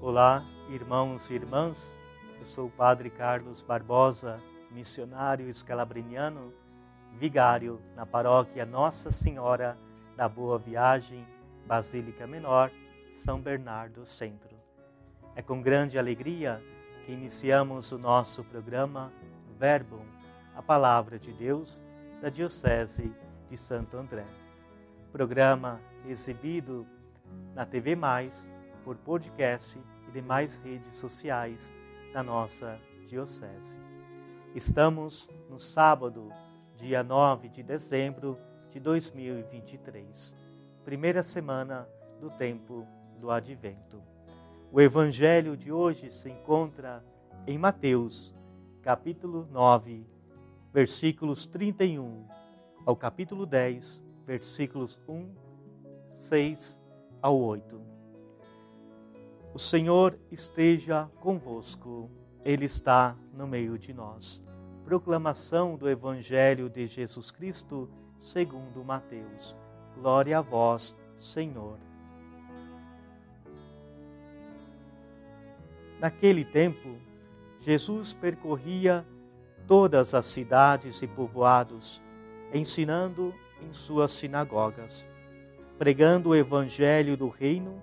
Olá, irmãos e irmãs. Eu sou o Padre Carlos Barbosa, missionário escalabriniano, vigário na paróquia Nossa Senhora da Boa Viagem, Basílica Menor, São Bernardo Centro. É com grande alegria que iniciamos o nosso programa Verbum, a Palavra de Deus da Diocese de Santo André. Programa exibido na TV Mais, por podcast e demais redes sociais da nossa Diocese. Estamos no sábado, dia 9 de dezembro de 2023, primeira semana do tempo do Advento. O evangelho de hoje se encontra em Mateus, capítulo 9, versículos 31 ao capítulo 10, versículos 1, 6 ao 8. O Senhor esteja convosco, Ele está no meio de nós. Proclamação do Evangelho de Jesus Cristo, segundo Mateus. Glória a vós, Senhor. Naquele tempo, Jesus percorria todas as cidades e povoados, ensinando em suas sinagogas, pregando o evangelho do reino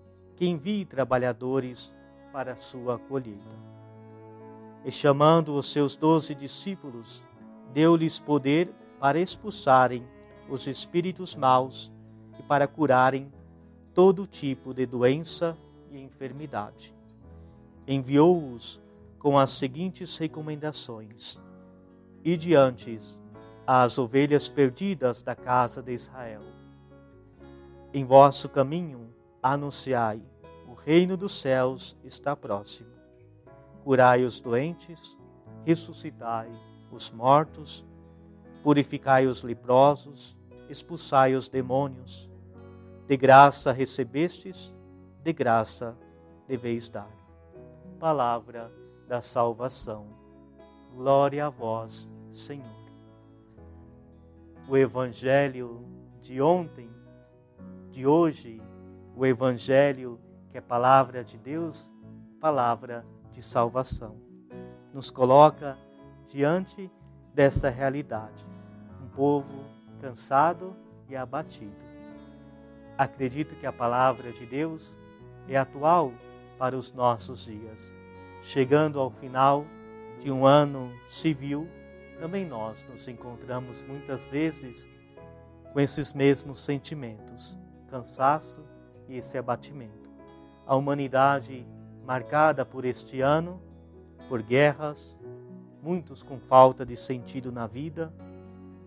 que envie trabalhadores para a sua colheita. E chamando os seus doze discípulos, deu-lhes poder para expulsarem os espíritos maus e para curarem todo tipo de doença e enfermidade enviou-os com as seguintes recomendações: E diante as ovelhas perdidas da casa de Israel. Em vosso caminho anunciai: o reino dos céus está próximo. Curai os doentes, ressuscitai os mortos, purificai os leprosos, expulsai os demônios. De graça recebestes, de graça deveis dar palavra da salvação. Glória a vós, Senhor. O Evangelho de ontem, de hoje, o Evangelho que é palavra de Deus, palavra de salvação, nos coloca diante desta realidade. Um povo cansado e abatido. Acredito que a palavra de Deus é atual para os nossos dias. Chegando ao final de um ano civil, também nós nos encontramos muitas vezes com esses mesmos sentimentos, cansaço e esse abatimento. A humanidade marcada por este ano, por guerras, muitos com falta de sentido na vida,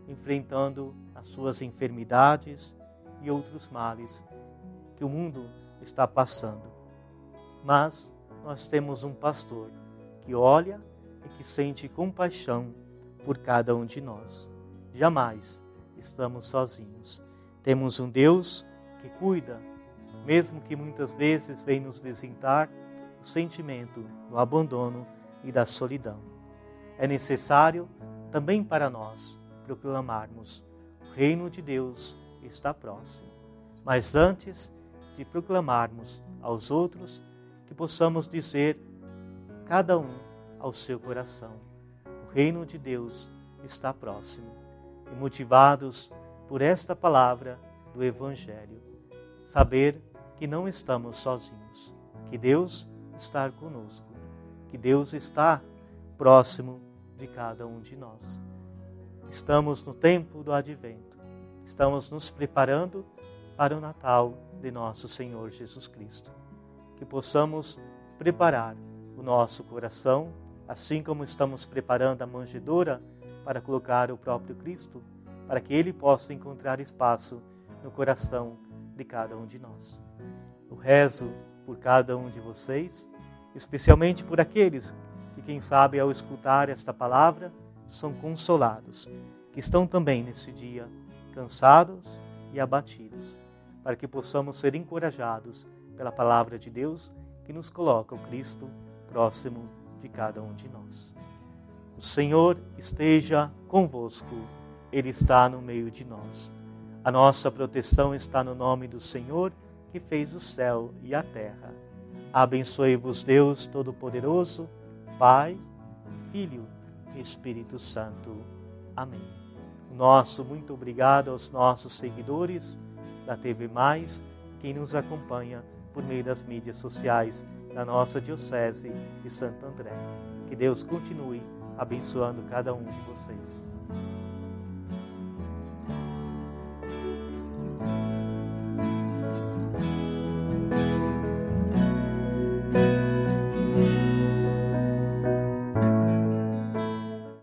enfrentando as suas enfermidades e outros males que o mundo está passando mas nós temos um pastor que olha e que sente compaixão por cada um de nós. Jamais estamos sozinhos. Temos um Deus que cuida, mesmo que muitas vezes vem nos visitar o sentimento do abandono e da solidão. É necessário também para nós proclamarmos: o reino de Deus está próximo. Mas antes de proclamarmos aos outros, que possamos dizer, cada um ao seu coração: o reino de Deus está próximo. E motivados por esta palavra do Evangelho, saber que não estamos sozinhos, que Deus está conosco, que Deus está próximo de cada um de nós. Estamos no tempo do advento, estamos nos preparando para o Natal de nosso Senhor Jesus Cristo que possamos preparar o nosso coração, assim como estamos preparando a manjedoura para colocar o próprio Cristo, para que ele possa encontrar espaço no coração de cada um de nós. Rezo por cada um de vocês especialmente por aqueles que, quem sabe, ao escutar esta palavra, são consolados, que estão também nesse dia cansados e abatidos, para que possamos ser encorajados pela palavra de Deus que nos coloca o Cristo próximo de cada um de nós. O Senhor esteja convosco, Ele está no meio de nós. A nossa proteção está no nome do Senhor que fez o céu e a terra. Abençoe-vos, Deus Todo-Poderoso, Pai, Filho e Espírito Santo. Amém. Nosso muito obrigado aos nossos seguidores da TV Mais, quem nos acompanha por meio das mídias sociais da nossa Diocese de Santo André. Que Deus continue abençoando cada um de vocês.